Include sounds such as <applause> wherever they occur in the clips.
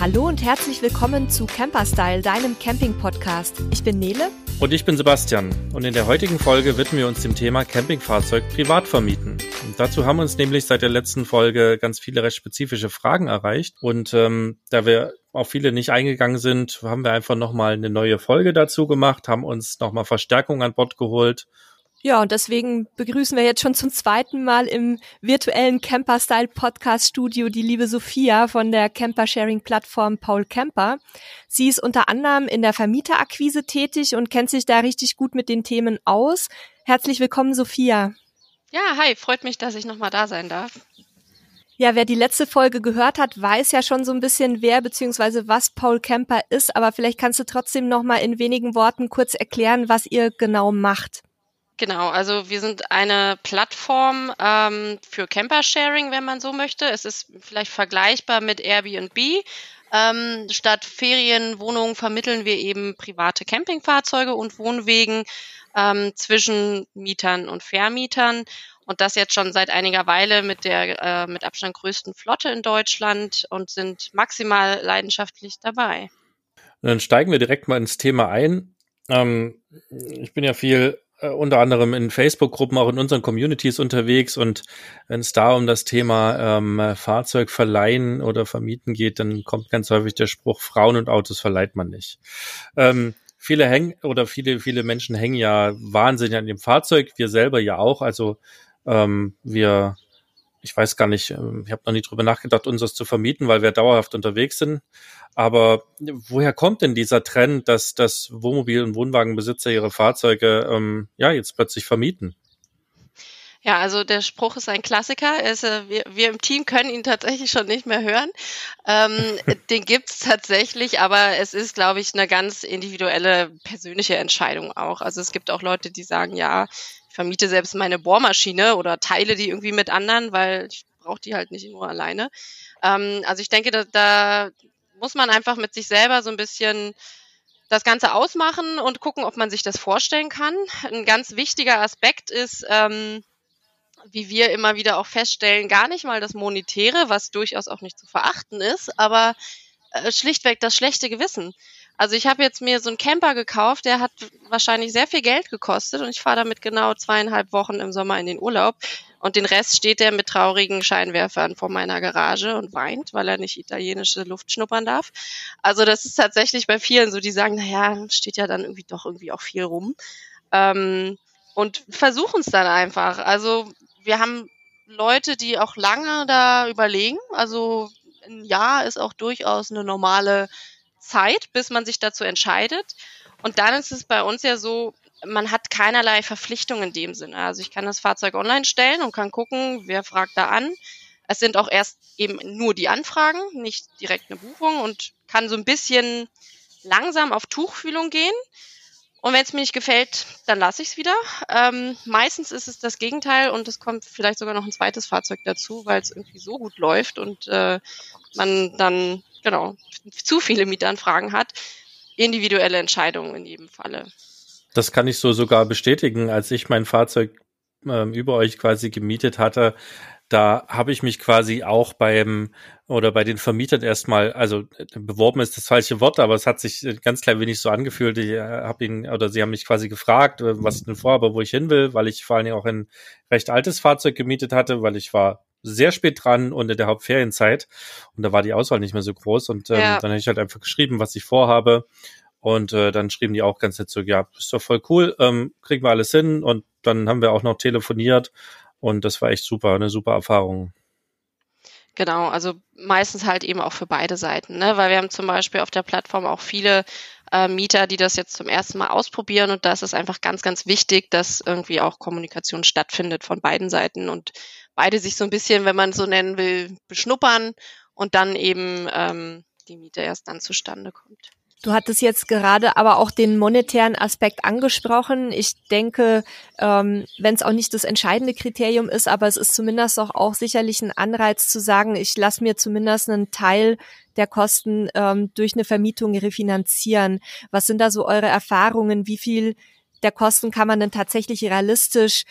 Hallo und herzlich willkommen zu Camperstyle, deinem Camping-Podcast. Ich bin Nele. Und ich bin Sebastian. Und in der heutigen Folge widmen wir uns dem Thema Campingfahrzeug privat vermieten. Und dazu haben uns nämlich seit der letzten Folge ganz viele recht spezifische Fragen erreicht. Und ähm, da wir auf viele nicht eingegangen sind, haben wir einfach nochmal eine neue Folge dazu gemacht, haben uns nochmal Verstärkung an Bord geholt ja, und deswegen begrüßen wir jetzt schon zum zweiten Mal im virtuellen Camper-Style-Podcast-Studio die liebe Sophia von der Camper-Sharing-Plattform Paul Camper. Sie ist unter anderem in der Vermieterakquise tätig und kennt sich da richtig gut mit den Themen aus. Herzlich willkommen, Sophia. Ja, hi, freut mich, dass ich nochmal da sein darf. Ja, wer die letzte Folge gehört hat, weiß ja schon so ein bisschen, wer bzw. was Paul Camper ist, aber vielleicht kannst du trotzdem nochmal in wenigen Worten kurz erklären, was ihr genau macht. Genau, also wir sind eine Plattform ähm, für Camper-Sharing, wenn man so möchte. Es ist vielleicht vergleichbar mit Airbnb. Ähm, statt Ferienwohnungen vermitteln wir eben private Campingfahrzeuge und Wohnwegen ähm, zwischen Mietern und Vermietern. Und das jetzt schon seit einiger Weile mit der äh, mit Abstand größten Flotte in Deutschland und sind maximal leidenschaftlich dabei. dann steigen wir direkt mal ins Thema ein. Ähm, ich bin ja viel äh, unter anderem in Facebook-Gruppen, auch in unseren Communities unterwegs. Und wenn es da um das Thema ähm, Fahrzeug verleihen oder vermieten geht, dann kommt ganz häufig der Spruch, Frauen und Autos verleiht man nicht. Ähm, viele hängen oder viele, viele Menschen hängen ja wahnsinnig an dem Fahrzeug, wir selber ja auch. Also ähm, wir ich weiß gar nicht, ähm, ich habe noch nie drüber nachgedacht, uns das zu vermieten, weil wir dauerhaft unterwegs sind. Aber woher kommt denn dieser Trend, dass, dass Wohnmobil- und Wohnwagenbesitzer ihre Fahrzeuge ähm, ja jetzt plötzlich vermieten? Ja, also der Spruch ist ein Klassiker. Ist, äh, wir, wir im Team können ihn tatsächlich schon nicht mehr hören. Ähm, <laughs> den gibt's tatsächlich, aber es ist, glaube ich, eine ganz individuelle persönliche Entscheidung auch. Also es gibt auch Leute, die sagen, ja, ich vermiete selbst meine Bohrmaschine oder teile die irgendwie mit anderen, weil ich brauche die halt nicht nur alleine. Ähm, also ich denke, da, da muss man einfach mit sich selber so ein bisschen das Ganze ausmachen und gucken, ob man sich das vorstellen kann. Ein ganz wichtiger Aspekt ist, ähm, wie wir immer wieder auch feststellen, gar nicht mal das Monetäre, was durchaus auch nicht zu verachten ist, aber äh, schlichtweg das schlechte Gewissen. Also ich habe jetzt mir so einen Camper gekauft, der hat wahrscheinlich sehr viel Geld gekostet und ich fahre damit genau zweieinhalb Wochen im Sommer in den Urlaub und den Rest steht er mit traurigen Scheinwerfern vor meiner Garage und weint, weil er nicht italienische Luft schnuppern darf. Also das ist tatsächlich bei vielen so, die sagen, naja, steht ja dann irgendwie doch irgendwie auch viel rum. Ähm, und versuchen es dann einfach. Also wir haben Leute, die auch lange da überlegen. Also ein Jahr ist auch durchaus eine normale Zeit, bis man sich dazu entscheidet. Und dann ist es bei uns ja so, man hat keinerlei Verpflichtung in dem Sinne. Also ich kann das Fahrzeug online stellen und kann gucken, wer fragt da an. Es sind auch erst eben nur die Anfragen, nicht direkt eine Buchung und kann so ein bisschen langsam auf Tuchfühlung gehen. Und wenn es mir nicht gefällt, dann lasse ich es wieder. Ähm, meistens ist es das Gegenteil und es kommt vielleicht sogar noch ein zweites Fahrzeug dazu, weil es irgendwie so gut läuft und äh, man dann genau zu viele Mietanfragen hat. Individuelle Entscheidungen in jedem Falle. Das kann ich so sogar bestätigen. Als ich mein Fahrzeug äh, über euch quasi gemietet hatte, da habe ich mich quasi auch beim oder bei den Vermietern erstmal, also beworben ist das falsche Wort, aber es hat sich ganz klein wenig so angefühlt. Ich äh, habe ihn oder sie haben mich quasi gefragt, äh, was ich denn vorhabe, wo ich hin will, weil ich vor allen Dingen auch ein recht altes Fahrzeug gemietet hatte, weil ich war sehr spät dran und in der Hauptferienzeit. Und da war die Auswahl nicht mehr so groß. Und ähm, ja. dann habe ich halt einfach geschrieben, was ich vorhabe. Und äh, dann schrieben die auch ganz nett so, ja, ist doch voll cool, ähm, kriegen wir alles hin. Und dann haben wir auch noch telefoniert. Und das war echt super, eine super Erfahrung. Genau, also meistens halt eben auch für beide Seiten, ne? weil wir haben zum Beispiel auf der Plattform auch viele äh, Mieter, die das jetzt zum ersten Mal ausprobieren. Und da ist es einfach ganz, ganz wichtig, dass irgendwie auch Kommunikation stattfindet von beiden Seiten. Und beide sich so ein bisschen, wenn man so nennen will, beschnuppern und dann eben ähm, die Miete erst dann zustande kommt. Du hattest jetzt gerade aber auch den monetären Aspekt angesprochen. Ich denke, ähm, wenn es auch nicht das entscheidende Kriterium ist, aber es ist zumindest auch, auch sicherlich ein Anreiz zu sagen, ich lasse mir zumindest einen Teil der Kosten ähm, durch eine Vermietung refinanzieren. Was sind da so eure Erfahrungen? Wie viel der Kosten kann man denn tatsächlich realistisch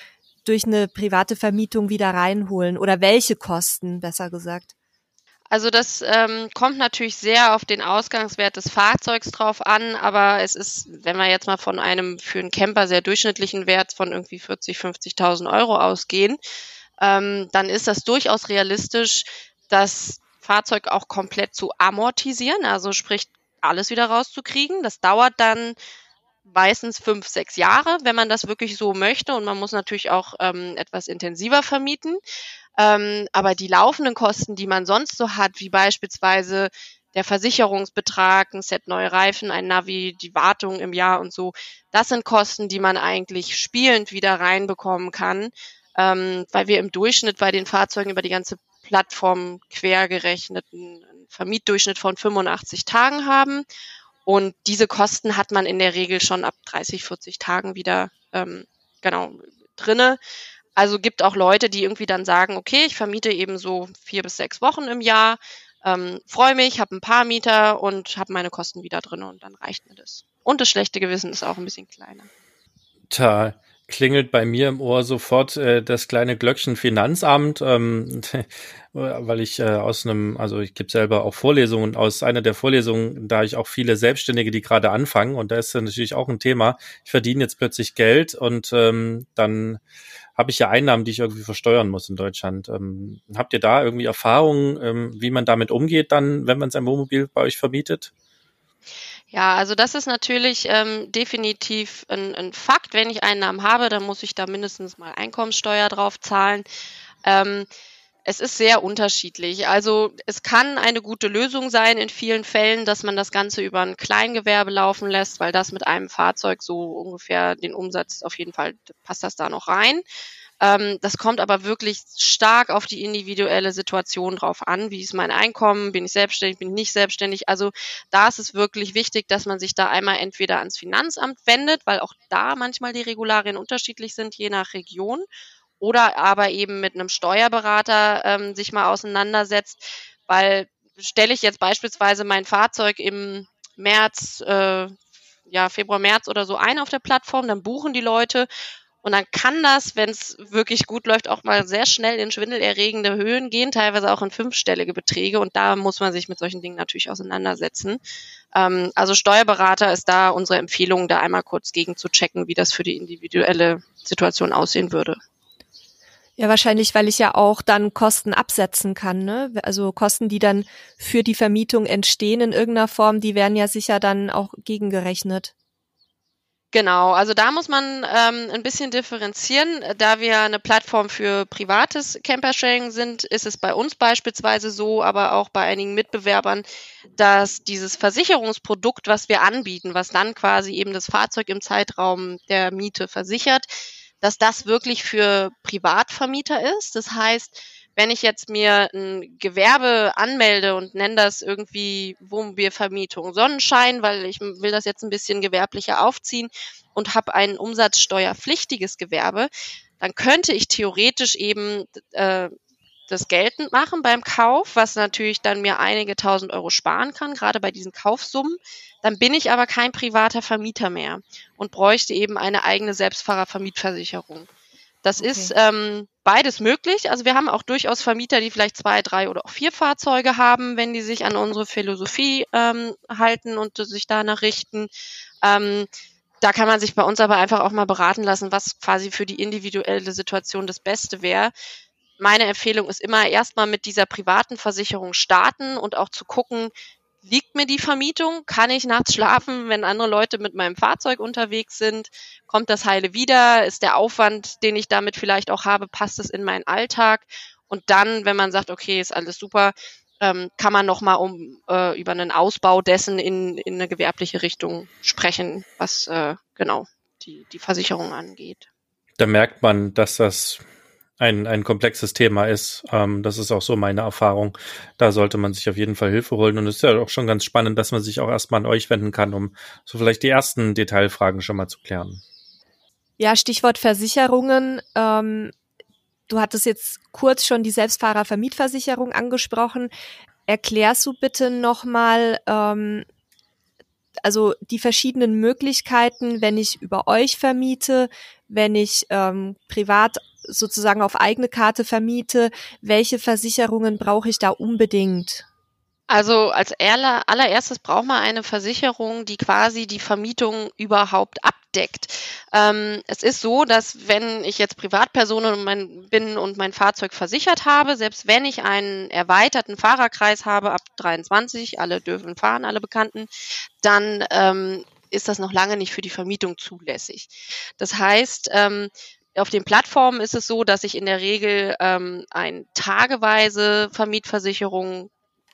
durch eine private Vermietung wieder reinholen? Oder welche Kosten, besser gesagt? Also das ähm, kommt natürlich sehr auf den Ausgangswert des Fahrzeugs drauf an, aber es ist, wenn wir jetzt mal von einem für einen Camper sehr durchschnittlichen Wert von irgendwie 40, 50.000 Euro ausgehen, ähm, dann ist das durchaus realistisch, das Fahrzeug auch komplett zu amortisieren, also sprich alles wieder rauszukriegen. Das dauert dann meistens fünf, sechs Jahre, wenn man das wirklich so möchte. Und man muss natürlich auch ähm, etwas intensiver vermieten. Ähm, aber die laufenden Kosten, die man sonst so hat, wie beispielsweise der Versicherungsbetrag, ein Set neue Reifen, ein Navi, die Wartung im Jahr und so, das sind Kosten, die man eigentlich spielend wieder reinbekommen kann, ähm, weil wir im Durchschnitt bei den Fahrzeugen über die ganze Plattform quer gerechnet einen Vermietdurchschnitt von 85 Tagen haben. Und diese Kosten hat man in der Regel schon ab 30, 40 Tagen wieder ähm, genau drinne. Also gibt auch Leute, die irgendwie dann sagen, okay, ich vermiete eben so vier bis sechs Wochen im Jahr, ähm, freue mich, habe ein paar Mieter und habe meine Kosten wieder drin und dann reicht mir das. Und das schlechte Gewissen ist auch ein bisschen kleiner. Da klingelt bei mir im Ohr sofort äh, das kleine Glöckchen Finanzamt, ähm, <laughs> weil ich äh, aus einem, also ich gebe selber auch Vorlesungen, aus einer der Vorlesungen, da ich auch viele Selbstständige, die gerade anfangen, und da ist natürlich auch ein Thema, ich verdiene jetzt plötzlich Geld und ähm, dann habe ich ja Einnahmen, die ich irgendwie versteuern muss in Deutschland. Ähm, habt ihr da irgendwie Erfahrungen, ähm, wie man damit umgeht dann, wenn man sein Wohnmobil bei euch vermietet? Ja, also das ist natürlich ähm, definitiv ein, ein Fakt. Wenn ich Einnahmen habe, dann muss ich da mindestens mal Einkommenssteuer drauf zahlen. Ähm, es ist sehr unterschiedlich. Also es kann eine gute Lösung sein in vielen Fällen, dass man das Ganze über ein Kleingewerbe laufen lässt, weil das mit einem Fahrzeug so ungefähr den Umsatz auf jeden Fall passt das da noch rein. Ähm, das kommt aber wirklich stark auf die individuelle Situation drauf an. Wie ist mein Einkommen? Bin ich selbstständig? Bin ich nicht selbstständig? Also da ist es wirklich wichtig, dass man sich da einmal entweder ans Finanzamt wendet, weil auch da manchmal die Regularien unterschiedlich sind, je nach Region oder aber eben mit einem Steuerberater ähm, sich mal auseinandersetzt, weil stelle ich jetzt beispielsweise mein Fahrzeug im März, äh, ja, Februar, März oder so ein auf der Plattform, dann buchen die Leute und dann kann das, wenn es wirklich gut läuft, auch mal sehr schnell in schwindelerregende Höhen gehen, teilweise auch in fünfstellige Beträge. Und da muss man sich mit solchen Dingen natürlich auseinandersetzen. Ähm, also Steuerberater ist da unsere Empfehlung, da einmal kurz gegen zu checken, wie das für die individuelle Situation aussehen würde. Ja, wahrscheinlich, weil ich ja auch dann Kosten absetzen kann, ne? Also Kosten, die dann für die Vermietung entstehen in irgendeiner Form, die werden ja sicher dann auch gegengerechnet. Genau, also da muss man ähm, ein bisschen differenzieren. Da wir eine Plattform für privates Campersharing sind, ist es bei uns beispielsweise so, aber auch bei einigen Mitbewerbern, dass dieses Versicherungsprodukt, was wir anbieten, was dann quasi eben das Fahrzeug im Zeitraum der Miete versichert, dass das wirklich für Privatvermieter ist. Das heißt, wenn ich jetzt mir ein Gewerbe anmelde und nenne das irgendwie Wohnmobilvermietung Sonnenschein, weil ich will das jetzt ein bisschen gewerblicher aufziehen und habe ein umsatzsteuerpflichtiges Gewerbe, dann könnte ich theoretisch eben äh, das geltend machen beim Kauf, was natürlich dann mir einige tausend Euro sparen kann, gerade bei diesen Kaufsummen. Dann bin ich aber kein privater Vermieter mehr und bräuchte eben eine eigene Selbstfahrervermietversicherung. Das okay. ist ähm, beides möglich. Also wir haben auch durchaus Vermieter, die vielleicht zwei, drei oder auch vier Fahrzeuge haben, wenn die sich an unsere Philosophie ähm, halten und sich danach richten. Ähm, da kann man sich bei uns aber einfach auch mal beraten lassen, was quasi für die individuelle Situation das Beste wäre meine Empfehlung ist immer erstmal mit dieser privaten Versicherung starten und auch zu gucken, liegt mir die Vermietung? Kann ich nachts schlafen, wenn andere Leute mit meinem Fahrzeug unterwegs sind? Kommt das heile wieder? Ist der Aufwand, den ich damit vielleicht auch habe, passt es in meinen Alltag? Und dann, wenn man sagt, okay, ist alles super, ähm, kann man nochmal um, äh, über einen Ausbau dessen in, in eine gewerbliche Richtung sprechen, was äh, genau die, die Versicherung angeht. Da merkt man, dass das ein, ein komplexes Thema ist. Ähm, das ist auch so meine Erfahrung. Da sollte man sich auf jeden Fall Hilfe holen. Und es ist ja auch schon ganz spannend, dass man sich auch erstmal an euch wenden kann, um so vielleicht die ersten Detailfragen schon mal zu klären. Ja, Stichwort Versicherungen. Ähm, du hattest jetzt kurz schon die Selbstfahrervermietversicherung angesprochen. Erklärst du bitte nochmal, ähm, also die verschiedenen Möglichkeiten, wenn ich über euch vermiete, wenn ich ähm, privat sozusagen auf eigene Karte vermiete, welche Versicherungen brauche ich da unbedingt? Also als allererstes braucht man eine Versicherung, die quasi die Vermietung überhaupt abdeckt. Ähm, es ist so, dass wenn ich jetzt Privatperson und mein, bin und mein Fahrzeug versichert habe, selbst wenn ich einen erweiterten Fahrerkreis habe ab 23, alle dürfen fahren, alle Bekannten, dann ähm, ist das noch lange nicht für die Vermietung zulässig. Das heißt, ähm, auf den Plattformen ist es so, dass ich in der Regel ähm, ein tageweise Vermietversicherung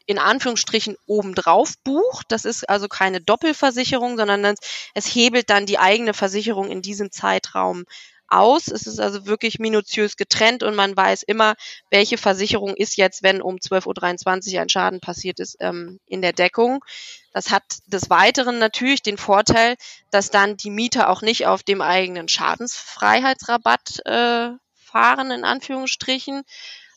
in Anführungsstrichen obendrauf bucht. Das ist also keine Doppelversicherung, sondern es hebelt dann die eigene Versicherung in diesem Zeitraum aus. Es ist also wirklich minutiös getrennt und man weiß immer, welche Versicherung ist jetzt, wenn um 12.23 Uhr ein Schaden passiert ist, ähm, in der Deckung. Das hat des Weiteren natürlich den Vorteil, dass dann die Mieter auch nicht auf dem eigenen Schadensfreiheitsrabatt äh, fahren, in Anführungsstrichen,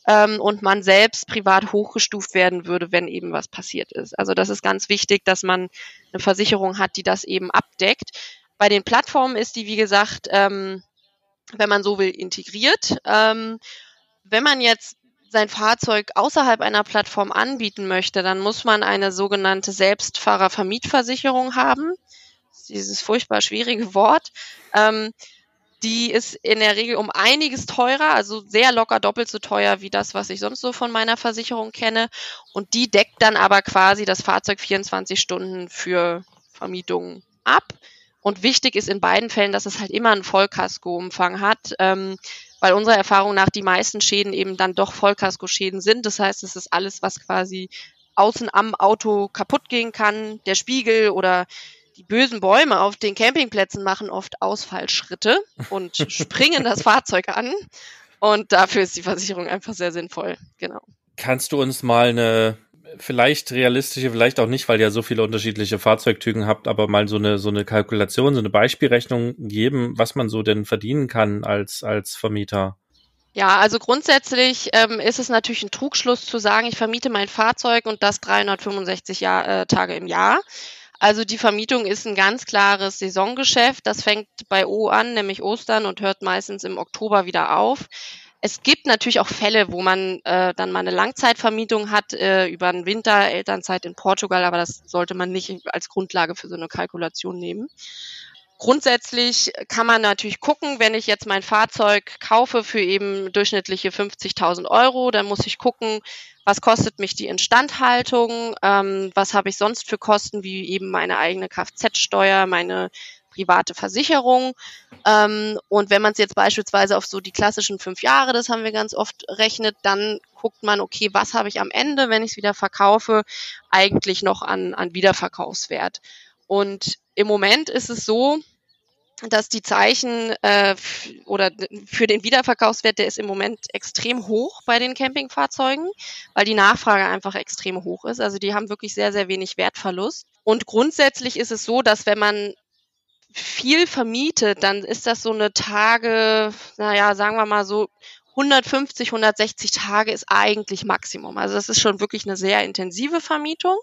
ähm, und man selbst privat hochgestuft werden würde, wenn eben was passiert ist. Also das ist ganz wichtig, dass man eine Versicherung hat, die das eben abdeckt. Bei den Plattformen ist die, wie gesagt, ähm, wenn man so will, integriert. Ähm, wenn man jetzt sein Fahrzeug außerhalb einer Plattform anbieten möchte, dann muss man eine sogenannte Selbstfahrervermietversicherung haben. Dieses furchtbar schwierige Wort. Ähm, die ist in der Regel um einiges teurer, also sehr locker doppelt so teuer wie das, was ich sonst so von meiner Versicherung kenne. Und die deckt dann aber quasi das Fahrzeug 24 Stunden für Vermietungen ab. Und wichtig ist in beiden Fällen, dass es halt immer einen Vollkasko-Umfang hat, ähm, weil unserer Erfahrung nach die meisten Schäden eben dann doch Vollkasko-Schäden sind. Das heißt, es ist alles, was quasi außen am Auto kaputt gehen kann, der Spiegel oder die bösen Bäume auf den Campingplätzen machen oft Ausfallschritte und <laughs> springen das Fahrzeug an. Und dafür ist die Versicherung einfach sehr sinnvoll. Genau. Kannst du uns mal eine vielleicht realistische, vielleicht auch nicht, weil ihr so viele unterschiedliche Fahrzeugtypen habt, aber mal so eine so eine Kalkulation, so eine Beispielrechnung geben, was man so denn verdienen kann als als Vermieter? Ja, also grundsätzlich ähm, ist es natürlich ein Trugschluss zu sagen, ich vermiete mein Fahrzeug und das 365 Jahr, äh, Tage im Jahr. Also die Vermietung ist ein ganz klares Saisongeschäft. Das fängt bei O an, nämlich Ostern, und hört meistens im Oktober wieder auf. Es gibt natürlich auch Fälle, wo man äh, dann mal eine Langzeitvermietung hat äh, über den Winter, Elternzeit in Portugal, aber das sollte man nicht als Grundlage für so eine Kalkulation nehmen. Grundsätzlich kann man natürlich gucken, wenn ich jetzt mein Fahrzeug kaufe für eben durchschnittliche 50.000 Euro, dann muss ich gucken, was kostet mich die Instandhaltung, ähm, was habe ich sonst für Kosten, wie eben meine eigene Kfz-Steuer, meine private Versicherung. Ähm, und wenn man es jetzt beispielsweise auf so die klassischen fünf Jahre, das haben wir ganz oft rechnet, dann guckt man, okay, was habe ich am Ende, wenn ich es wieder verkaufe, eigentlich noch an, an Wiederverkaufswert. Und im Moment ist es so, dass die Zeichen äh, oder für den Wiederverkaufswert, der ist im Moment extrem hoch bei den Campingfahrzeugen, weil die Nachfrage einfach extrem hoch ist. Also die haben wirklich sehr, sehr wenig Wertverlust. Und grundsätzlich ist es so, dass wenn man viel vermietet, dann ist das so eine Tage, naja, sagen wir mal so 150, 160 Tage ist eigentlich Maximum. Also das ist schon wirklich eine sehr intensive Vermietung.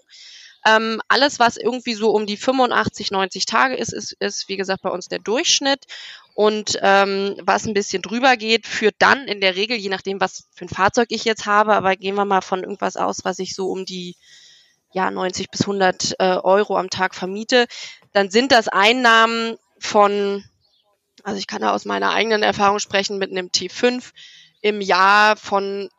Ähm, alles, was irgendwie so um die 85, 90 Tage ist, ist, ist wie gesagt, bei uns der Durchschnitt. Und ähm, was ein bisschen drüber geht, führt dann in der Regel, je nachdem, was für ein Fahrzeug ich jetzt habe, aber gehen wir mal von irgendwas aus, was ich so um die ja, 90 bis 100 äh, Euro am Tag vermiete, dann sind das Einnahmen von, also ich kann da aus meiner eigenen Erfahrung sprechen, mit einem T5 im Jahr von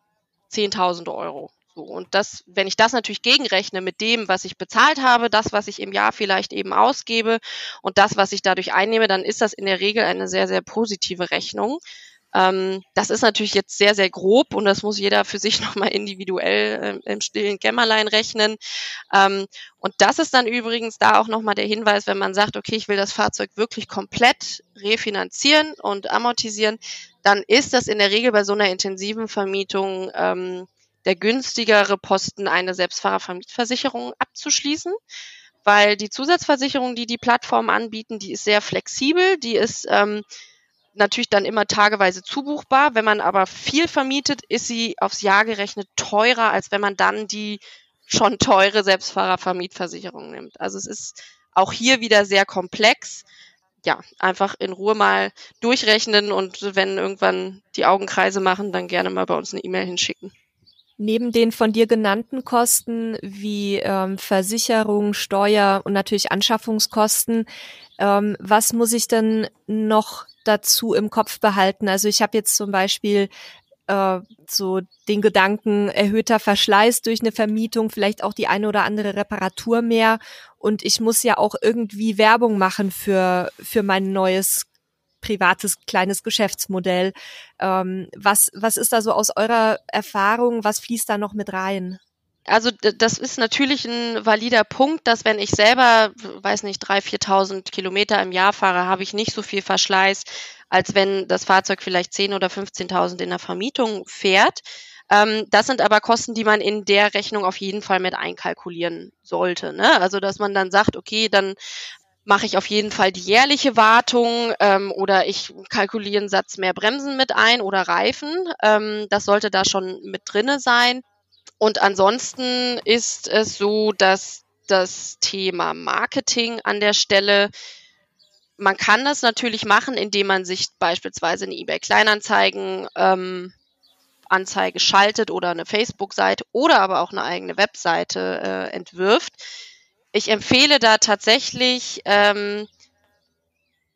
10.000 Euro. So, und das, wenn ich das natürlich gegenrechne mit dem, was ich bezahlt habe, das, was ich im Jahr vielleicht eben ausgebe und das, was ich dadurch einnehme, dann ist das in der Regel eine sehr, sehr positive Rechnung. Ähm, das ist natürlich jetzt sehr, sehr grob und das muss jeder für sich <laughs> nochmal individuell äh, im stillen Kämmerlein rechnen. Ähm, und das ist dann übrigens da auch nochmal der Hinweis, wenn man sagt, okay, ich will das Fahrzeug wirklich komplett refinanzieren und amortisieren, dann ist das in der Regel bei so einer intensiven Vermietung ähm, der günstigere Posten, eine Selbstfahrervermietversicherung abzuschließen, weil die Zusatzversicherung, die die Plattformen anbieten, die ist sehr flexibel, die ist ähm, natürlich dann immer tageweise zubuchbar. Wenn man aber viel vermietet, ist sie aufs Jahr gerechnet teurer, als wenn man dann die schon teure Selbstfahrervermietversicherung nimmt. Also es ist auch hier wieder sehr komplex. Ja, einfach in Ruhe mal durchrechnen und wenn irgendwann die Augenkreise machen, dann gerne mal bei uns eine E-Mail hinschicken. Neben den von dir genannten Kosten wie ähm, Versicherung, Steuer und natürlich Anschaffungskosten, ähm, was muss ich denn noch dazu im Kopf behalten? Also ich habe jetzt zum Beispiel äh, so den Gedanken erhöhter Verschleiß durch eine Vermietung, vielleicht auch die eine oder andere Reparatur mehr. Und ich muss ja auch irgendwie Werbung machen für, für mein neues privates kleines Geschäftsmodell. Ähm, was, was ist da so aus eurer Erfahrung? Was fließt da noch mit rein? Also das ist natürlich ein valider Punkt, dass wenn ich selber, weiß nicht, 3.000, 4.000 Kilometer im Jahr fahre, habe ich nicht so viel Verschleiß, als wenn das Fahrzeug vielleicht 10.000 oder 15.000 in der Vermietung fährt. Ähm, das sind aber Kosten, die man in der Rechnung auf jeden Fall mit einkalkulieren sollte. Ne? Also dass man dann sagt, okay, dann mache ich auf jeden Fall die jährliche Wartung ähm, oder ich kalkuliere einen Satz mehr Bremsen mit ein oder Reifen. Ähm, das sollte da schon mit drinne sein. Und ansonsten ist es so, dass das Thema Marketing an der Stelle man kann das natürlich machen, indem man sich beispielsweise eine eBay Kleinanzeigen ähm, schaltet oder eine Facebook-Seite oder aber auch eine eigene Webseite äh, entwirft ich empfehle da tatsächlich ähm,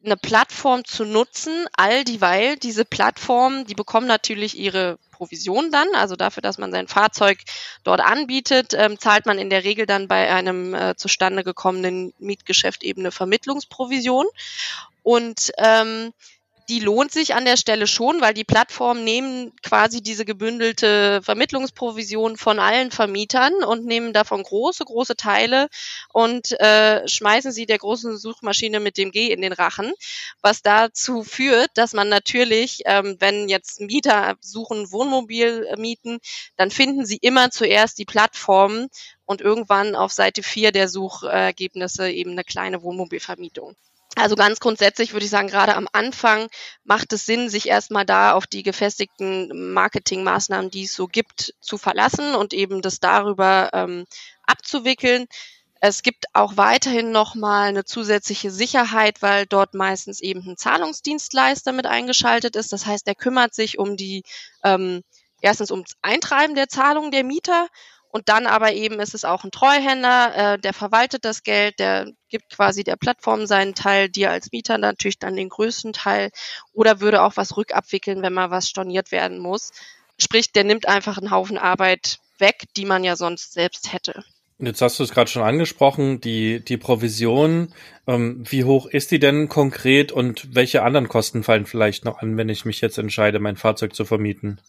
eine Plattform zu nutzen, all dieweil diese Plattformen, die bekommen natürlich ihre Provision dann, also dafür, dass man sein Fahrzeug dort anbietet, ähm, zahlt man in der Regel dann bei einem äh, zustande gekommenen Mietgeschäft eben eine Vermittlungsprovision. Und ähm, die lohnt sich an der Stelle schon, weil die Plattformen nehmen quasi diese gebündelte Vermittlungsprovision von allen Vermietern und nehmen davon große, große Teile und äh, schmeißen sie der großen Suchmaschine mit dem G in den Rachen, was dazu führt, dass man natürlich, ähm, wenn jetzt Mieter suchen Wohnmobil mieten, dann finden sie immer zuerst die Plattformen und irgendwann auf Seite 4 der Suchergebnisse eben eine kleine Wohnmobilvermietung. Also ganz grundsätzlich würde ich sagen, gerade am Anfang macht es Sinn, sich erstmal da auf die gefestigten Marketingmaßnahmen, die es so gibt, zu verlassen und eben das darüber ähm, abzuwickeln. Es gibt auch weiterhin nochmal eine zusätzliche Sicherheit, weil dort meistens eben ein Zahlungsdienstleister mit eingeschaltet ist. Das heißt, er kümmert sich um die ähm, erstens ums Eintreiben der Zahlung der Mieter und dann aber eben ist es auch ein Treuhänder, äh, der verwaltet das Geld, der gibt quasi der Plattform seinen Teil, dir als Mieter natürlich dann den größten Teil oder würde auch was rückabwickeln, wenn mal was storniert werden muss. Sprich, der nimmt einfach einen Haufen Arbeit weg, die man ja sonst selbst hätte. Jetzt hast du es gerade schon angesprochen, die, die Provision. Ähm, wie hoch ist die denn konkret und welche anderen Kosten fallen vielleicht noch an, wenn ich mich jetzt entscheide, mein Fahrzeug zu vermieten?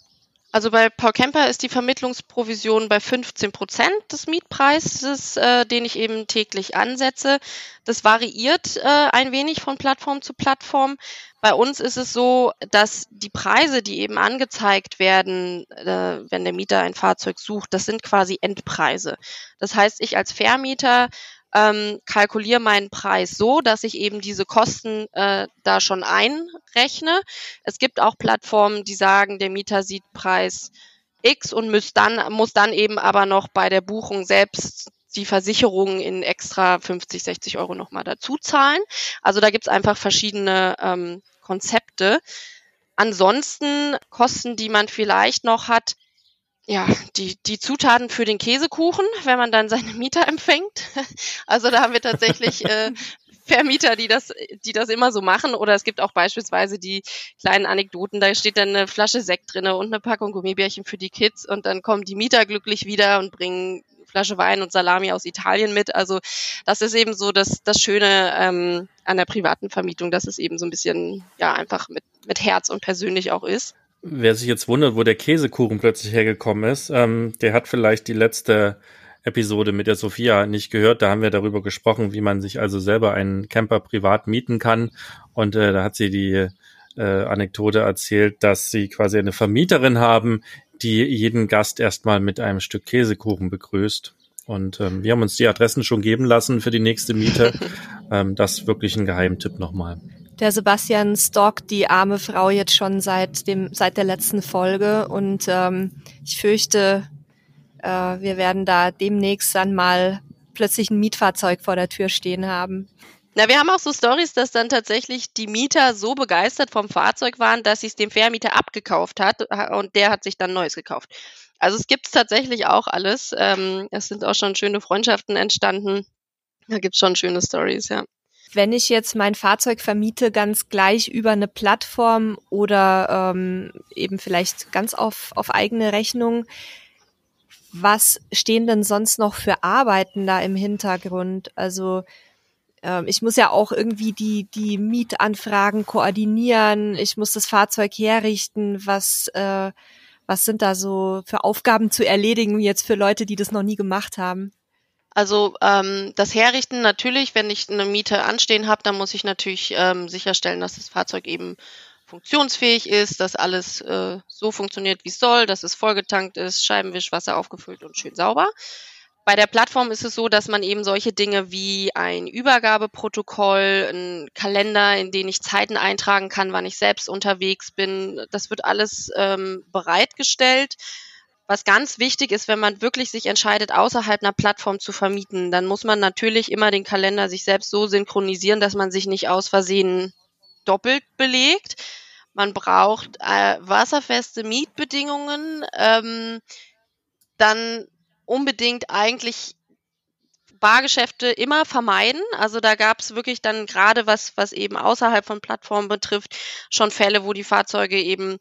Also bei Paul Kemper ist die Vermittlungsprovision bei 15 Prozent des Mietpreises, äh, den ich eben täglich ansetze. Das variiert äh, ein wenig von Plattform zu Plattform. Bei uns ist es so, dass die Preise, die eben angezeigt werden, äh, wenn der Mieter ein Fahrzeug sucht, das sind quasi Endpreise. Das heißt, ich als Vermieter ähm, kalkuliere meinen Preis so, dass ich eben diese Kosten äh, da schon einrechne. Es gibt auch Plattformen, die sagen, der Mieter sieht Preis X und muss dann, muss dann eben aber noch bei der Buchung selbst die Versicherung in extra 50, 60 Euro nochmal dazu zahlen. Also da gibt's einfach verschiedene ähm, Konzepte. Ansonsten Kosten, die man vielleicht noch hat, ja, die, die Zutaten für den Käsekuchen, wenn man dann seine Mieter <laughs> empfängt. Also da haben wir tatsächlich äh, Vermieter, die das, die das immer so machen. Oder es gibt auch beispielsweise die kleinen Anekdoten, da steht dann eine Flasche Sekt drinne und eine Packung Gummibärchen für die Kids und dann kommen die Mieter glücklich wieder und bringen Flasche Wein und Salami aus Italien mit. Also das ist eben so das, das Schöne ähm, an der privaten Vermietung, dass es eben so ein bisschen ja einfach mit, mit Herz und persönlich auch ist. Wer sich jetzt wundert, wo der Käsekuchen plötzlich hergekommen ist, ähm, der hat vielleicht die letzte Episode mit der Sophia nicht gehört. Da haben wir darüber gesprochen, wie man sich also selber einen Camper privat mieten kann. Und äh, da hat sie die äh, Anekdote erzählt, dass sie quasi eine Vermieterin haben, die jeden Gast erstmal mit einem Stück Käsekuchen begrüßt. Und ähm, wir haben uns die Adressen schon geben lassen für die nächste Miete. <laughs> ähm, das ist wirklich ein Geheimtipp nochmal. Der Sebastian stalkt die arme Frau jetzt schon seit dem seit der letzten Folge und ähm, ich fürchte, äh, wir werden da demnächst dann mal plötzlich ein Mietfahrzeug vor der Tür stehen haben. Na, wir haben auch so Stories, dass dann tatsächlich die Mieter so begeistert vom Fahrzeug waren, dass sie es dem Vermieter abgekauft hat äh, und der hat sich dann neues gekauft. Also es gibt tatsächlich auch alles. Ähm, es sind auch schon schöne Freundschaften entstanden. Da gibt's schon schöne Stories, ja. Wenn ich jetzt mein Fahrzeug vermiete, ganz gleich über eine Plattform oder ähm, eben vielleicht ganz auf, auf eigene Rechnung, was stehen denn sonst noch für Arbeiten da im Hintergrund? Also ähm, ich muss ja auch irgendwie die, die Mietanfragen koordinieren, ich muss das Fahrzeug herrichten, was, äh, was sind da so für Aufgaben zu erledigen jetzt für Leute, die das noch nie gemacht haben? Also ähm, das Herrichten natürlich, wenn ich eine Miete anstehen habe, dann muss ich natürlich ähm, sicherstellen, dass das Fahrzeug eben funktionsfähig ist, dass alles äh, so funktioniert, wie es soll, dass es vollgetankt ist, Scheibenwischwasser aufgefüllt und schön sauber. Bei der Plattform ist es so, dass man eben solche Dinge wie ein Übergabeprotokoll, ein Kalender, in den ich Zeiten eintragen kann, wann ich selbst unterwegs bin, das wird alles ähm, bereitgestellt. Was ganz wichtig ist, wenn man wirklich sich entscheidet, außerhalb einer Plattform zu vermieten, dann muss man natürlich immer den Kalender sich selbst so synchronisieren, dass man sich nicht aus Versehen doppelt belegt. Man braucht äh, wasserfeste Mietbedingungen. Ähm, dann unbedingt eigentlich Bargeschäfte immer vermeiden. Also da gab es wirklich dann gerade was, was eben außerhalb von Plattformen betrifft, schon Fälle, wo die Fahrzeuge eben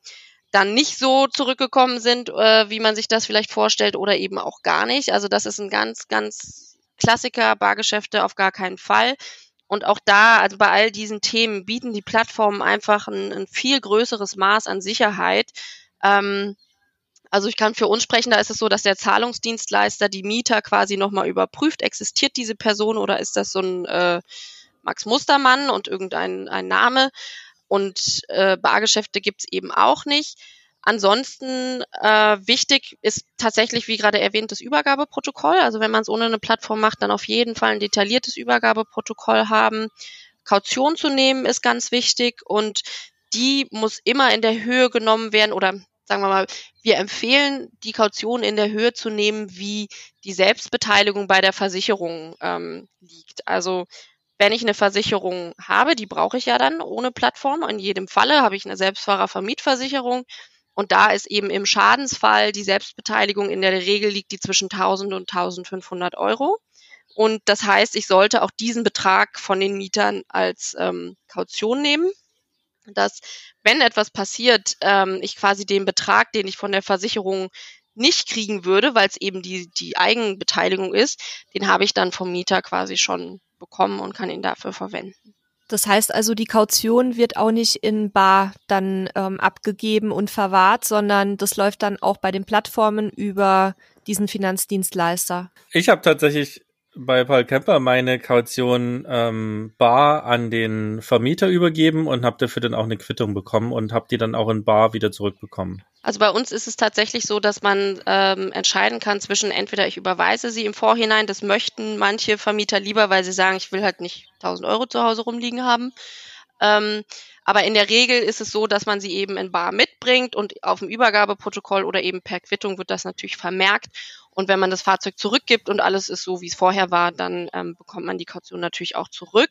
dann nicht so zurückgekommen sind, äh, wie man sich das vielleicht vorstellt oder eben auch gar nicht. Also das ist ein ganz, ganz Klassiker, Bargeschäfte auf gar keinen Fall. Und auch da, also bei all diesen Themen bieten die Plattformen einfach ein, ein viel größeres Maß an Sicherheit. Ähm, also ich kann für uns sprechen, da ist es so, dass der Zahlungsdienstleister die Mieter quasi nochmal überprüft, existiert diese Person oder ist das so ein äh, Max Mustermann und irgendein ein Name. Und äh, Bargeschäfte gibt's eben auch nicht. Ansonsten äh, wichtig ist tatsächlich, wie gerade erwähnt, das Übergabeprotokoll. Also wenn man es ohne eine Plattform macht, dann auf jeden Fall ein detailliertes Übergabeprotokoll haben. Kaution zu nehmen ist ganz wichtig und die muss immer in der Höhe genommen werden oder sagen wir mal, wir empfehlen, die Kaution in der Höhe zu nehmen, wie die Selbstbeteiligung bei der Versicherung ähm, liegt. Also wenn ich eine Versicherung habe, die brauche ich ja dann ohne Plattform. In jedem Falle habe ich eine Selbstfahrervermietversicherung. Und da ist eben im Schadensfall die Selbstbeteiligung in der Regel liegt die zwischen 1000 und 1500 Euro. Und das heißt, ich sollte auch diesen Betrag von den Mietern als ähm, Kaution nehmen dass wenn etwas passiert, ähm, ich quasi den Betrag, den ich von der Versicherung nicht kriegen würde, weil es eben die, die Eigenbeteiligung ist, den habe ich dann vom Mieter quasi schon bekommen und kann ihn dafür verwenden. Das heißt also, die Kaution wird auch nicht in Bar dann ähm, abgegeben und verwahrt, sondern das läuft dann auch bei den Plattformen über diesen Finanzdienstleister. Ich habe tatsächlich bei Paul Kemper meine Kaution ähm, bar an den Vermieter übergeben und habe dafür dann auch eine Quittung bekommen und habe die dann auch in bar wieder zurückbekommen. Also bei uns ist es tatsächlich so, dass man ähm, entscheiden kann zwischen entweder ich überweise sie im Vorhinein, das möchten manche Vermieter lieber, weil sie sagen, ich will halt nicht 1000 Euro zu Hause rumliegen haben. Ähm, aber in der Regel ist es so, dass man sie eben in Bar mitbringt und auf dem Übergabeprotokoll oder eben per Quittung wird das natürlich vermerkt. Und wenn man das Fahrzeug zurückgibt und alles ist so, wie es vorher war, dann ähm, bekommt man die Kaution natürlich auch zurück.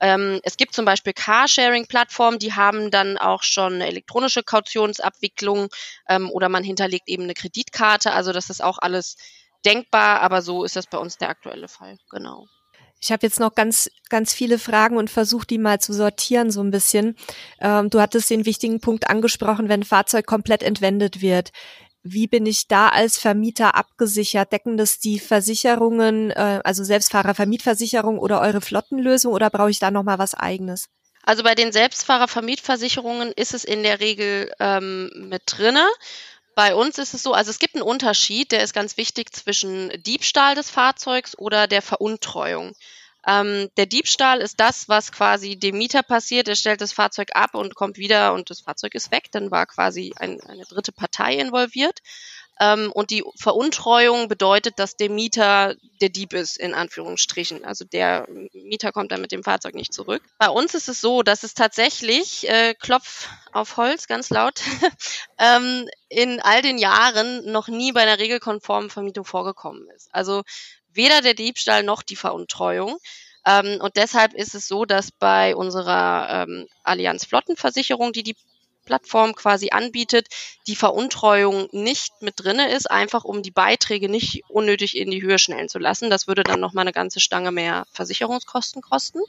Ähm, es gibt zum Beispiel Carsharing-Plattformen, die haben dann auch schon eine elektronische Kautionsabwicklung ähm, oder man hinterlegt eben eine Kreditkarte. Also das ist auch alles denkbar, aber so ist das bei uns der aktuelle Fall. Genau. Ich habe jetzt noch ganz, ganz viele Fragen und versuche die mal zu sortieren so ein bisschen. Ähm, du hattest den wichtigen Punkt angesprochen, wenn ein Fahrzeug komplett entwendet wird wie bin ich da als Vermieter abgesichert? Decken das die Versicherungen, äh, also Selbstfahrervermietversicherung oder eure Flottenlösung oder brauche ich da nochmal was eigenes? Also bei den Selbstfahrervermietversicherungen ist es in der Regel ähm, mit drinne. Bei uns ist es so, also es gibt einen Unterschied, der ist ganz wichtig zwischen Diebstahl des Fahrzeugs oder der Veruntreuung. Ähm, der Diebstahl ist das, was quasi dem Mieter passiert. Er stellt das Fahrzeug ab und kommt wieder und das Fahrzeug ist weg. Dann war quasi ein, eine dritte Partei involviert. Ähm, und die Veruntreuung bedeutet, dass der Mieter der Dieb ist, in Anführungsstrichen. Also der Mieter kommt dann mit dem Fahrzeug nicht zurück. Bei uns ist es so, dass es tatsächlich, äh, Klopf auf Holz, ganz laut, <laughs> ähm, in all den Jahren noch nie bei einer regelkonformen Vermietung vorgekommen ist. Also weder der Diebstahl noch die Veruntreuung. Ähm, und deshalb ist es so, dass bei unserer ähm, Allianz Flottenversicherung, die die Plattform quasi anbietet, die Veruntreuung nicht mit drinne ist, einfach um die Beiträge nicht unnötig in die Höhe schnellen zu lassen. Das würde dann nochmal eine ganze Stange mehr Versicherungskosten kosten.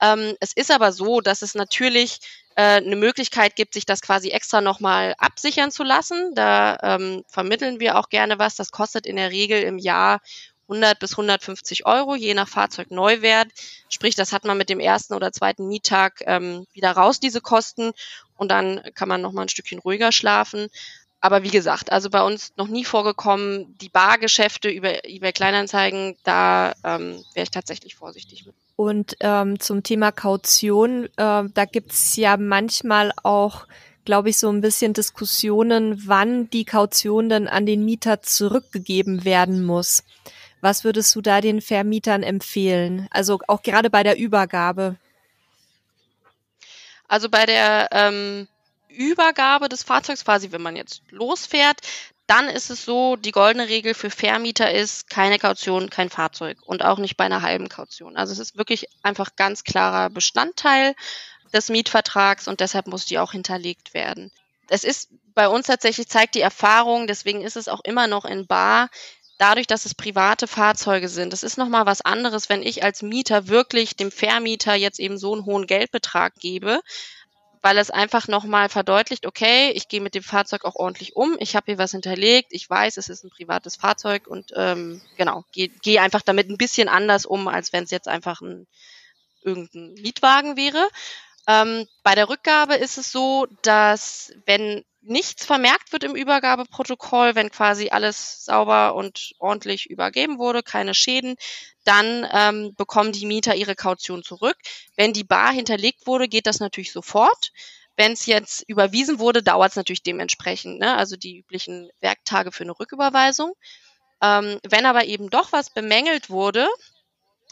Ähm, es ist aber so, dass es natürlich äh, eine Möglichkeit gibt, sich das quasi extra nochmal absichern zu lassen. Da ähm, vermitteln wir auch gerne was. Das kostet in der Regel im Jahr 100 bis 150 Euro, je nach Fahrzeugneuwert. Sprich, das hat man mit dem ersten oder zweiten Miettag ähm, wieder raus, diese Kosten. Und dann kann man noch mal ein Stückchen ruhiger schlafen. Aber wie gesagt, also bei uns noch nie vorgekommen, die Bargeschäfte über eBay Kleinanzeigen, da ähm, wäre ich tatsächlich vorsichtig mit. Und ähm, zum Thema Kaution, äh, da gibt's ja manchmal auch, glaube ich, so ein bisschen Diskussionen, wann die Kaution dann an den Mieter zurückgegeben werden muss. Was würdest du da den Vermietern empfehlen? Also auch gerade bei der Übergabe. Also bei der ähm, Übergabe des Fahrzeugs, quasi wenn man jetzt losfährt, dann ist es so, die goldene Regel für Vermieter ist keine Kaution, kein Fahrzeug und auch nicht bei einer halben Kaution. Also es ist wirklich einfach ganz klarer Bestandteil des Mietvertrags und deshalb muss die auch hinterlegt werden. Es ist bei uns tatsächlich zeigt die Erfahrung, deswegen ist es auch immer noch in Bar, dadurch, dass es private Fahrzeuge sind. Das ist nochmal was anderes, wenn ich als Mieter wirklich dem Vermieter jetzt eben so einen hohen Geldbetrag gebe, weil es einfach nochmal verdeutlicht, okay, ich gehe mit dem Fahrzeug auch ordentlich um, ich habe hier was hinterlegt, ich weiß, es ist ein privates Fahrzeug und ähm, genau, gehe geh einfach damit ein bisschen anders um, als wenn es jetzt einfach ein irgendein Mietwagen wäre. Ähm, bei der Rückgabe ist es so, dass wenn nichts vermerkt wird im Übergabeprotokoll, wenn quasi alles sauber und ordentlich übergeben wurde, keine Schäden, dann ähm, bekommen die Mieter ihre Kaution zurück. Wenn die Bar hinterlegt wurde, geht das natürlich sofort. Wenn es jetzt überwiesen wurde, dauert es natürlich dementsprechend, ne? also die üblichen Werktage für eine Rücküberweisung. Ähm, wenn aber eben doch was bemängelt wurde,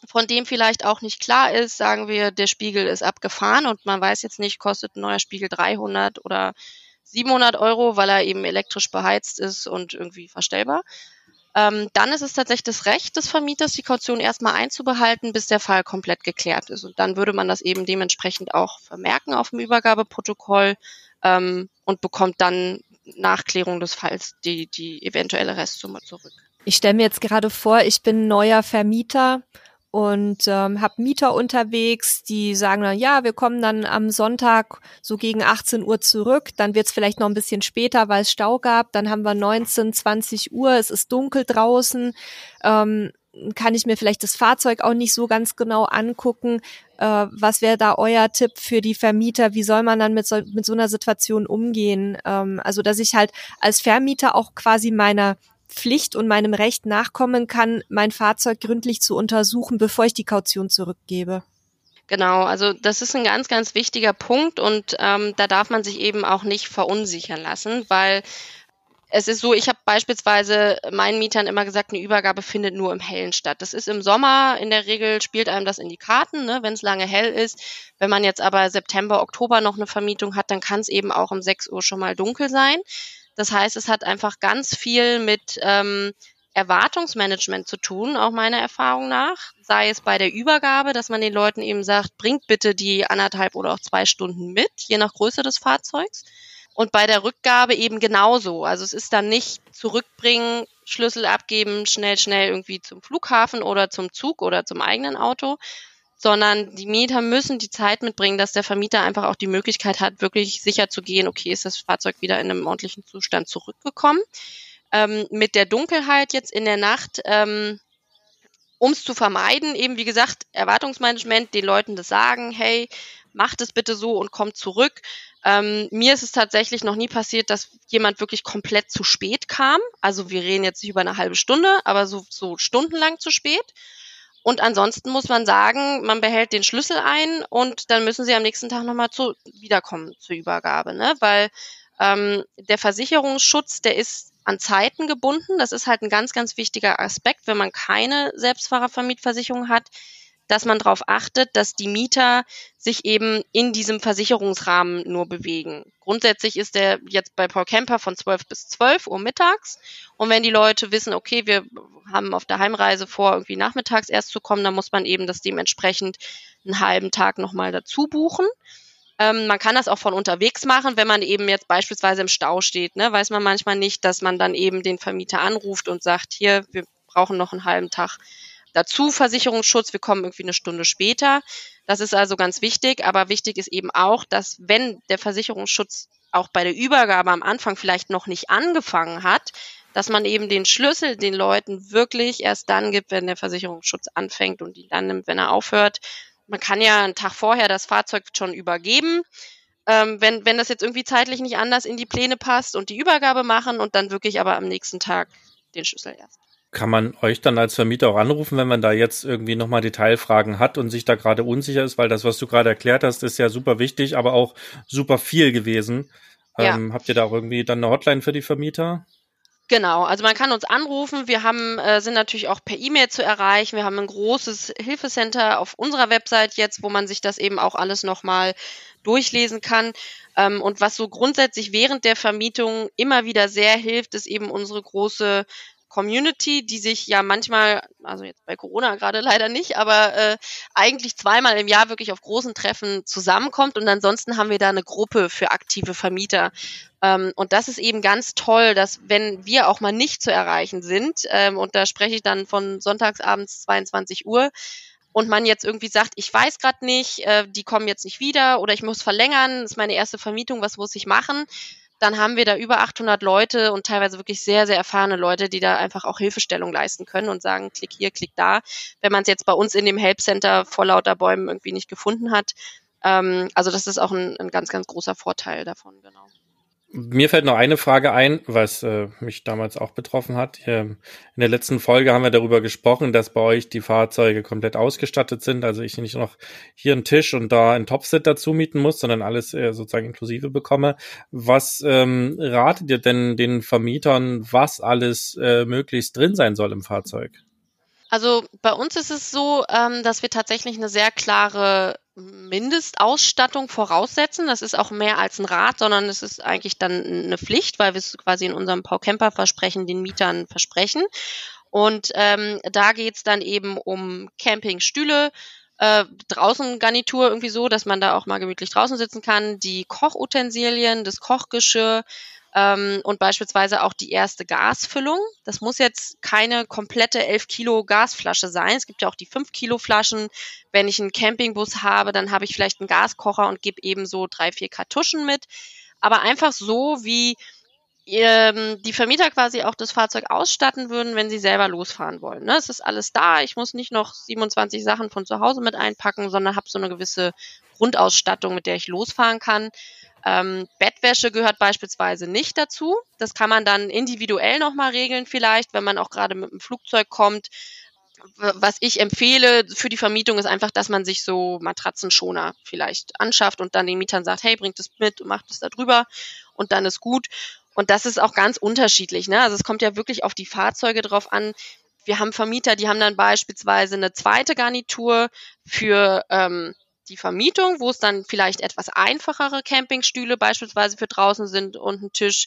von dem vielleicht auch nicht klar ist, sagen wir, der Spiegel ist abgefahren und man weiß jetzt nicht, kostet ein neuer Spiegel 300 oder 700 Euro, weil er eben elektrisch beheizt ist und irgendwie verstellbar. Ähm, dann ist es tatsächlich das Recht des Vermieters, die Kaution erstmal einzubehalten, bis der Fall komplett geklärt ist. Und dann würde man das eben dementsprechend auch vermerken auf dem Übergabeprotokoll ähm, und bekommt dann nach Klärung des Falls die, die eventuelle Restsumme zurück. Ich stelle mir jetzt gerade vor, ich bin neuer Vermieter und ähm, habe Mieter unterwegs, die sagen dann, ja, wir kommen dann am Sonntag so gegen 18 Uhr zurück, dann wird's vielleicht noch ein bisschen später, weil es Stau gab, dann haben wir 19, 20 Uhr, es ist dunkel draußen, ähm, kann ich mir vielleicht das Fahrzeug auch nicht so ganz genau angucken. Äh, was wäre da euer Tipp für die Vermieter? Wie soll man dann mit so, mit so einer Situation umgehen? Ähm, also, dass ich halt als Vermieter auch quasi meiner Pflicht und meinem Recht nachkommen kann, mein Fahrzeug gründlich zu untersuchen, bevor ich die Kaution zurückgebe. Genau, also das ist ein ganz, ganz wichtiger Punkt und ähm, da darf man sich eben auch nicht verunsichern lassen, weil es ist so, ich habe beispielsweise meinen Mietern immer gesagt, eine Übergabe findet nur im Hellen statt. Das ist im Sommer, in der Regel spielt einem das in die Karten, ne, wenn es lange hell ist. Wenn man jetzt aber September, Oktober noch eine Vermietung hat, dann kann es eben auch um 6 Uhr schon mal dunkel sein. Das heißt, es hat einfach ganz viel mit ähm, Erwartungsmanagement zu tun, auch meiner Erfahrung nach. Sei es bei der Übergabe, dass man den Leuten eben sagt, bringt bitte die anderthalb oder auch zwei Stunden mit, je nach Größe des Fahrzeugs. Und bei der Rückgabe eben genauso. Also es ist dann nicht zurückbringen, Schlüssel abgeben, schnell, schnell irgendwie zum Flughafen oder zum Zug oder zum eigenen Auto, sondern die Mieter müssen die Zeit mitbringen, dass der Vermieter einfach auch die Möglichkeit hat, wirklich sicher zu gehen, okay, ist das Fahrzeug wieder in einem ordentlichen Zustand zurückgekommen. Ähm, mit der Dunkelheit jetzt in der Nacht, ähm, um es zu vermeiden, eben wie gesagt, Erwartungsmanagement, den Leuten das sagen, hey, macht es bitte so und kommt zurück. Ähm, mir ist es tatsächlich noch nie passiert, dass jemand wirklich komplett zu spät kam. Also wir reden jetzt nicht über eine halbe Stunde, aber so, so stundenlang zu spät. Und ansonsten muss man sagen, man behält den Schlüssel ein und dann müssen sie am nächsten Tag nochmal zu, wiederkommen zur Übergabe, ne? Weil ähm, der Versicherungsschutz, der ist an Zeiten gebunden. Das ist halt ein ganz, ganz wichtiger Aspekt. Wenn man keine Selbstfahrervermietversicherung hat, dass man darauf achtet, dass die Mieter sich eben in diesem Versicherungsrahmen nur bewegen. Grundsätzlich ist der jetzt bei Paul Camper von 12 bis 12 Uhr mittags. Und wenn die Leute wissen, okay, wir haben auf der Heimreise vor, irgendwie nachmittags erst zu kommen, dann muss man eben das dementsprechend einen halben Tag nochmal dazu buchen. Ähm, man kann das auch von unterwegs machen, wenn man eben jetzt beispielsweise im Stau steht. Ne? Weiß man manchmal nicht, dass man dann eben den Vermieter anruft und sagt, hier, wir brauchen noch einen halben Tag dazu Versicherungsschutz, wir kommen irgendwie eine Stunde später. Das ist also ganz wichtig, aber wichtig ist eben auch, dass wenn der Versicherungsschutz auch bei der Übergabe am Anfang vielleicht noch nicht angefangen hat, dass man eben den Schlüssel den Leuten wirklich erst dann gibt, wenn der Versicherungsschutz anfängt und ihn dann nimmt, wenn er aufhört. Man kann ja einen Tag vorher das Fahrzeug schon übergeben. Ähm, wenn, wenn das jetzt irgendwie zeitlich nicht anders in die Pläne passt und die Übergabe machen und dann wirklich aber am nächsten Tag den Schlüssel erst. Kann man euch dann als Vermieter auch anrufen, wenn man da jetzt irgendwie nochmal Detailfragen hat und sich da gerade unsicher ist, weil das, was du gerade erklärt hast, ist ja super wichtig, aber auch super viel gewesen. Ja. Ähm, habt ihr da auch irgendwie dann eine Hotline für die Vermieter? Genau, also man kann uns anrufen. Wir haben, äh, sind natürlich auch per E-Mail zu erreichen. Wir haben ein großes Hilfecenter auf unserer Website jetzt, wo man sich das eben auch alles nochmal durchlesen kann. Ähm, und was so grundsätzlich während der Vermietung immer wieder sehr hilft, ist eben unsere große Community, die sich ja manchmal, also jetzt bei Corona gerade <laughs> leider nicht, aber äh, eigentlich zweimal im Jahr wirklich auf großen Treffen zusammenkommt. Und ansonsten haben wir da eine Gruppe für aktive Vermieter. Ähm, und das ist eben ganz toll, dass wenn wir auch mal nicht zu erreichen sind, ähm, und da spreche ich dann von sonntagsabends 22 Uhr, und man jetzt irgendwie sagt, ich weiß gerade nicht, äh, die kommen jetzt nicht wieder oder ich muss verlängern, ist meine erste Vermietung, was muss ich machen? Dann haben wir da über 800 Leute und teilweise wirklich sehr, sehr erfahrene Leute, die da einfach auch Hilfestellung leisten können und sagen, klick hier, klick da. Wenn man es jetzt bei uns in dem Help Center vor lauter Bäumen irgendwie nicht gefunden hat. Ähm, also das ist auch ein, ein ganz, ganz großer Vorteil davon, genau. Mir fällt noch eine Frage ein, was äh, mich damals auch betroffen hat. In der letzten Folge haben wir darüber gesprochen, dass bei euch die Fahrzeuge komplett ausgestattet sind. Also ich nicht noch hier einen Tisch und da einen Topsit dazu mieten muss, sondern alles äh, sozusagen inklusive bekomme. Was ähm, ratet ihr denn den Vermietern, was alles äh, möglichst drin sein soll im Fahrzeug? Also bei uns ist es so, ähm, dass wir tatsächlich eine sehr klare Mindestausstattung voraussetzen. Das ist auch mehr als ein Rat, sondern es ist eigentlich dann eine Pflicht, weil wir es quasi in unserem Pau-Camper-Versprechen den Mietern versprechen. Und ähm, da geht's dann eben um Campingstühle, äh, draußen Garnitur irgendwie so, dass man da auch mal gemütlich draußen sitzen kann, die Kochutensilien, das Kochgeschirr, ähm, und beispielsweise auch die erste Gasfüllung. Das muss jetzt keine komplette 11 Kilo Gasflasche sein. Es gibt ja auch die 5 Kilo Flaschen. Wenn ich einen Campingbus habe, dann habe ich vielleicht einen Gaskocher und gebe eben so drei, vier Kartuschen mit. Aber einfach so, wie ähm, die Vermieter quasi auch das Fahrzeug ausstatten würden, wenn sie selber losfahren wollen. Ne? Es ist alles da. Ich muss nicht noch 27 Sachen von zu Hause mit einpacken, sondern habe so eine gewisse Grundausstattung, mit der ich losfahren kann. Ähm, Bettwäsche gehört beispielsweise nicht dazu. Das kann man dann individuell nochmal regeln vielleicht, wenn man auch gerade mit dem Flugzeug kommt. Was ich empfehle für die Vermietung ist einfach, dass man sich so Matratzenschoner vielleicht anschafft und dann den Mietern sagt, hey, bringt es mit und macht es da drüber und dann ist gut. Und das ist auch ganz unterschiedlich. Ne? Also es kommt ja wirklich auf die Fahrzeuge drauf an. Wir haben Vermieter, die haben dann beispielsweise eine zweite Garnitur für ähm, die Vermietung, wo es dann vielleicht etwas einfachere Campingstühle beispielsweise für draußen sind und ein Tisch,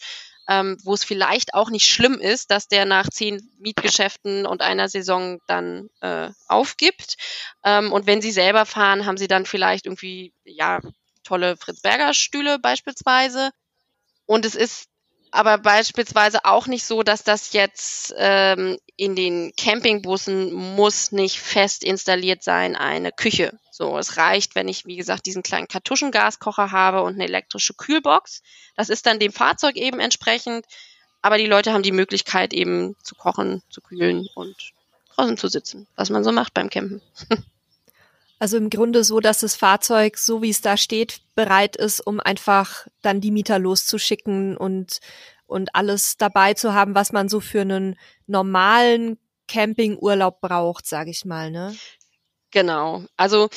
ähm, wo es vielleicht auch nicht schlimm ist, dass der nach zehn Mietgeschäften und einer Saison dann äh, aufgibt. Ähm, und wenn sie selber fahren, haben sie dann vielleicht irgendwie, ja, tolle Fritz Berger Stühle beispielsweise. Und es ist aber beispielsweise auch nicht so, dass das jetzt ähm, in den Campingbussen muss nicht fest installiert sein, eine Küche. So, es reicht, wenn ich, wie gesagt, diesen kleinen Kartuschengaskocher habe und eine elektrische Kühlbox. Das ist dann dem Fahrzeug eben entsprechend. Aber die Leute haben die Möglichkeit eben zu kochen, zu kühlen und draußen zu sitzen, was man so macht beim Campen. <laughs> Also im Grunde so, dass das Fahrzeug, so wie es da steht, bereit ist, um einfach dann die Mieter loszuschicken und, und alles dabei zu haben, was man so für einen normalen Campingurlaub braucht, sage ich mal, ne? Genau. Also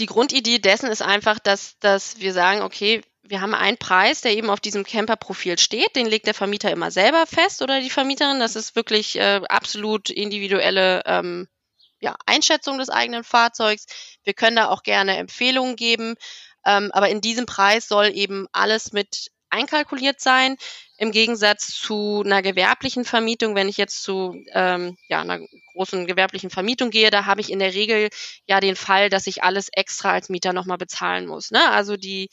die Grundidee dessen ist einfach, dass, dass wir sagen, okay, wir haben einen Preis, der eben auf diesem Camper-Profil steht. Den legt der Vermieter immer selber fest oder die Vermieterin. Das ist wirklich äh, absolut individuelle ähm, ja, Einschätzung des eigenen Fahrzeugs. Wir können da auch gerne Empfehlungen geben. Ähm, aber in diesem Preis soll eben alles mit einkalkuliert sein. Im Gegensatz zu einer gewerblichen Vermietung, wenn ich jetzt zu ähm, ja, einer großen gewerblichen Vermietung gehe, da habe ich in der Regel ja den Fall, dass ich alles extra als Mieter nochmal bezahlen muss. Ne? Also die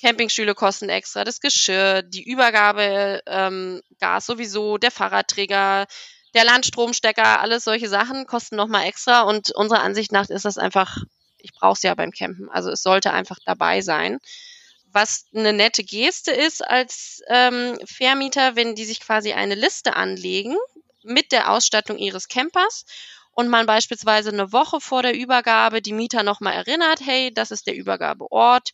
Campingstühle kosten extra, das Geschirr, die Übergabe, ähm, Gas sowieso, der Fahrradträger, der Landstromstecker, alles solche Sachen kosten nochmal extra und unserer Ansicht nach ist das einfach, ich brauche es ja beim Campen. Also es sollte einfach dabei sein was eine nette Geste ist als ähm, Vermieter, wenn die sich quasi eine Liste anlegen mit der Ausstattung ihres Campers und man beispielsweise eine Woche vor der Übergabe die Mieter nochmal erinnert, hey, das ist der Übergabeort,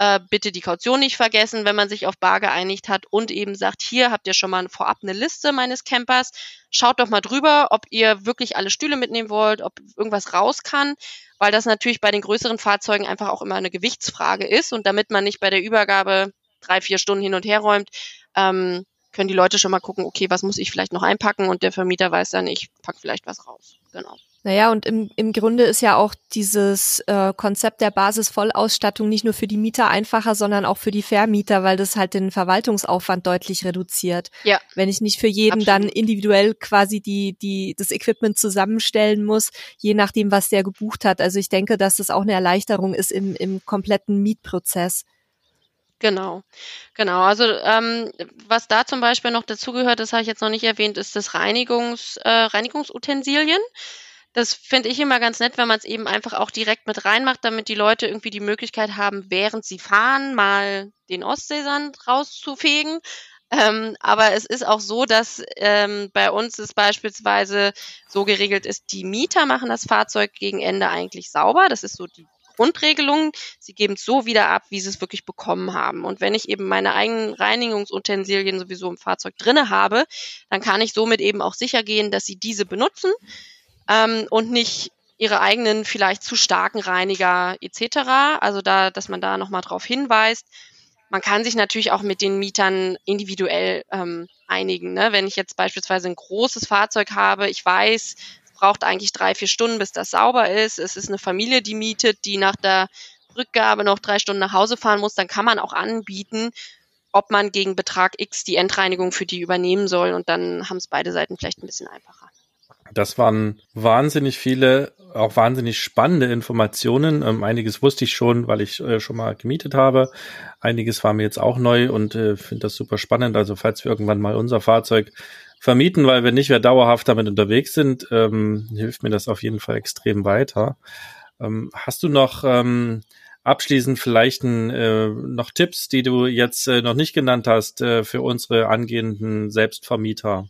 äh, bitte die Kaution nicht vergessen, wenn man sich auf Bar geeinigt hat und eben sagt, hier habt ihr schon mal vorab eine Liste meines Campers, schaut doch mal drüber, ob ihr wirklich alle Stühle mitnehmen wollt, ob irgendwas raus kann weil das natürlich bei den größeren Fahrzeugen einfach auch immer eine Gewichtsfrage ist und damit man nicht bei der Übergabe drei, vier Stunden hin und her räumt, ähm, können die Leute schon mal gucken, okay, was muss ich vielleicht noch einpacken und der Vermieter weiß dann, ich pack vielleicht was raus. Genau. Naja, und im, im Grunde ist ja auch dieses äh, Konzept der Basisvollausstattung nicht nur für die Mieter einfacher, sondern auch für die Vermieter, weil das halt den Verwaltungsaufwand deutlich reduziert. Ja. Wenn ich nicht für jeden Absolut. dann individuell quasi die, die, das Equipment zusammenstellen muss, je nachdem, was der gebucht hat. Also ich denke, dass das auch eine Erleichterung ist im, im kompletten Mietprozess. Genau, genau. Also ähm, was da zum Beispiel noch dazugehört, das habe ich jetzt noch nicht erwähnt, ist das Reinigungs, äh, Reinigungsutensilien. Das finde ich immer ganz nett, wenn man es eben einfach auch direkt mit reinmacht, damit die Leute irgendwie die Möglichkeit haben, während sie fahren, mal den Ostseesand rauszufegen. Ähm, aber es ist auch so, dass ähm, bei uns es beispielsweise so geregelt ist, die Mieter machen das Fahrzeug gegen Ende eigentlich sauber. Das ist so die Grundregelung. Sie geben es so wieder ab, wie sie es wirklich bekommen haben. Und wenn ich eben meine eigenen Reinigungsutensilien sowieso im Fahrzeug drinne habe, dann kann ich somit eben auch sicher gehen, dass sie diese benutzen ähm, und nicht ihre eigenen vielleicht zu starken Reiniger etc. Also da, dass man da nochmal drauf hinweist. Man kann sich natürlich auch mit den Mietern individuell ähm, einigen. Ne? Wenn ich jetzt beispielsweise ein großes Fahrzeug habe, ich weiß, es braucht eigentlich drei, vier Stunden, bis das sauber ist. Es ist eine Familie, die mietet, die nach der Rückgabe noch drei Stunden nach Hause fahren muss, dann kann man auch anbieten, ob man gegen Betrag X die Endreinigung für die übernehmen soll und dann haben es beide Seiten vielleicht ein bisschen einfacher. Das waren wahnsinnig viele, auch wahnsinnig spannende Informationen. Ähm, einiges wusste ich schon, weil ich äh, schon mal gemietet habe. Einiges war mir jetzt auch neu und äh, finde das super spannend. Also falls wir irgendwann mal unser Fahrzeug vermieten, weil wir nicht mehr dauerhaft damit unterwegs sind, ähm, hilft mir das auf jeden Fall extrem weiter. Ähm, hast du noch ähm, abschließend vielleicht ein, äh, noch Tipps, die du jetzt äh, noch nicht genannt hast äh, für unsere angehenden Selbstvermieter?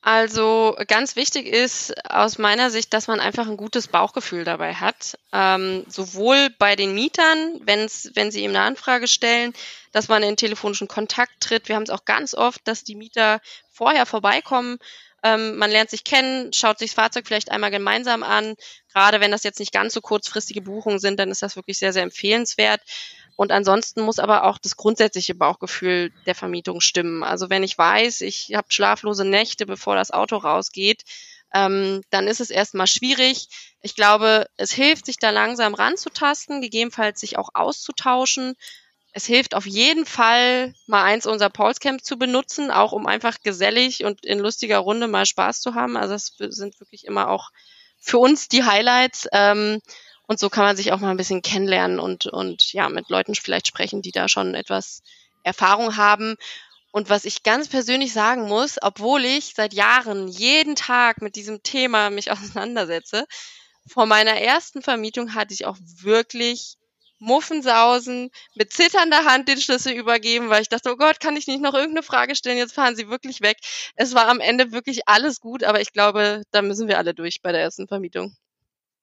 Also ganz wichtig ist aus meiner Sicht, dass man einfach ein gutes Bauchgefühl dabei hat. Ähm, sowohl bei den Mietern, wenn's, wenn sie ihm eine Anfrage stellen, dass man in telefonischen Kontakt tritt. Wir haben es auch ganz oft, dass die Mieter vorher vorbeikommen. Ähm, man lernt sich kennen, schaut sich das Fahrzeug vielleicht einmal gemeinsam an. Gerade wenn das jetzt nicht ganz so kurzfristige Buchungen sind, dann ist das wirklich sehr, sehr empfehlenswert. Und ansonsten muss aber auch das grundsätzliche Bauchgefühl der Vermietung stimmen. Also wenn ich weiß, ich habe schlaflose Nächte, bevor das Auto rausgeht, ähm, dann ist es erstmal schwierig. Ich glaube, es hilft, sich da langsam ranzutasten, gegebenenfalls sich auch auszutauschen. Es hilft auf jeden Fall, mal eins unserer Paulscamp zu benutzen, auch um einfach gesellig und in lustiger Runde mal Spaß zu haben. Also das sind wirklich immer auch für uns die Highlights. Ähm, und so kann man sich auch mal ein bisschen kennenlernen und, und ja, mit Leuten vielleicht sprechen, die da schon etwas Erfahrung haben. Und was ich ganz persönlich sagen muss, obwohl ich seit Jahren jeden Tag mit diesem Thema mich <laughs> auseinandersetze, vor meiner ersten Vermietung hatte ich auch wirklich Muffensausen, mit zitternder Hand den Schlüssel übergeben, weil ich dachte, oh Gott, kann ich nicht noch irgendeine Frage stellen? Jetzt fahren sie wirklich weg. Es war am Ende wirklich alles gut, aber ich glaube, da müssen wir alle durch bei der ersten Vermietung.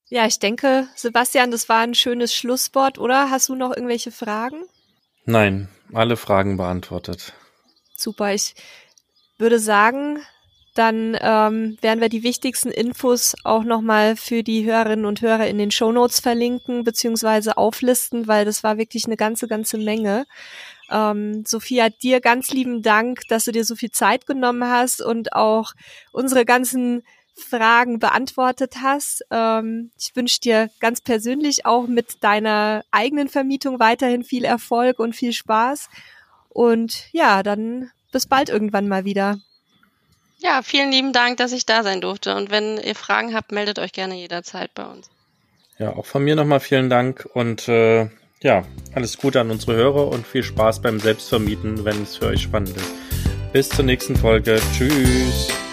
Ja, ich denke, Sebastian, das war ein schönes Schlusswort, oder? Hast du noch irgendwelche Fragen? Nein, alle Fragen beantwortet. Super, ich würde sagen, dann ähm, werden wir die wichtigsten Infos auch nochmal für die Hörerinnen und Hörer in den Show Notes verlinken beziehungsweise auflisten, weil das war wirklich eine ganze, ganze Menge. Ähm, Sophia, dir ganz lieben Dank, dass du dir so viel Zeit genommen hast und auch unsere ganzen Fragen beantwortet hast. Ähm, ich wünsche dir ganz persönlich auch mit deiner eigenen Vermietung weiterhin viel Erfolg und viel Spaß. Und ja, dann bis bald irgendwann mal wieder. Ja, vielen lieben Dank, dass ich da sein durfte. Und wenn ihr Fragen habt, meldet euch gerne jederzeit bei uns. Ja, auch von mir nochmal vielen Dank und äh, ja, alles Gute an unsere Hörer und viel Spaß beim Selbstvermieten, wenn es für euch spannend ist. Bis zur nächsten Folge. Tschüss.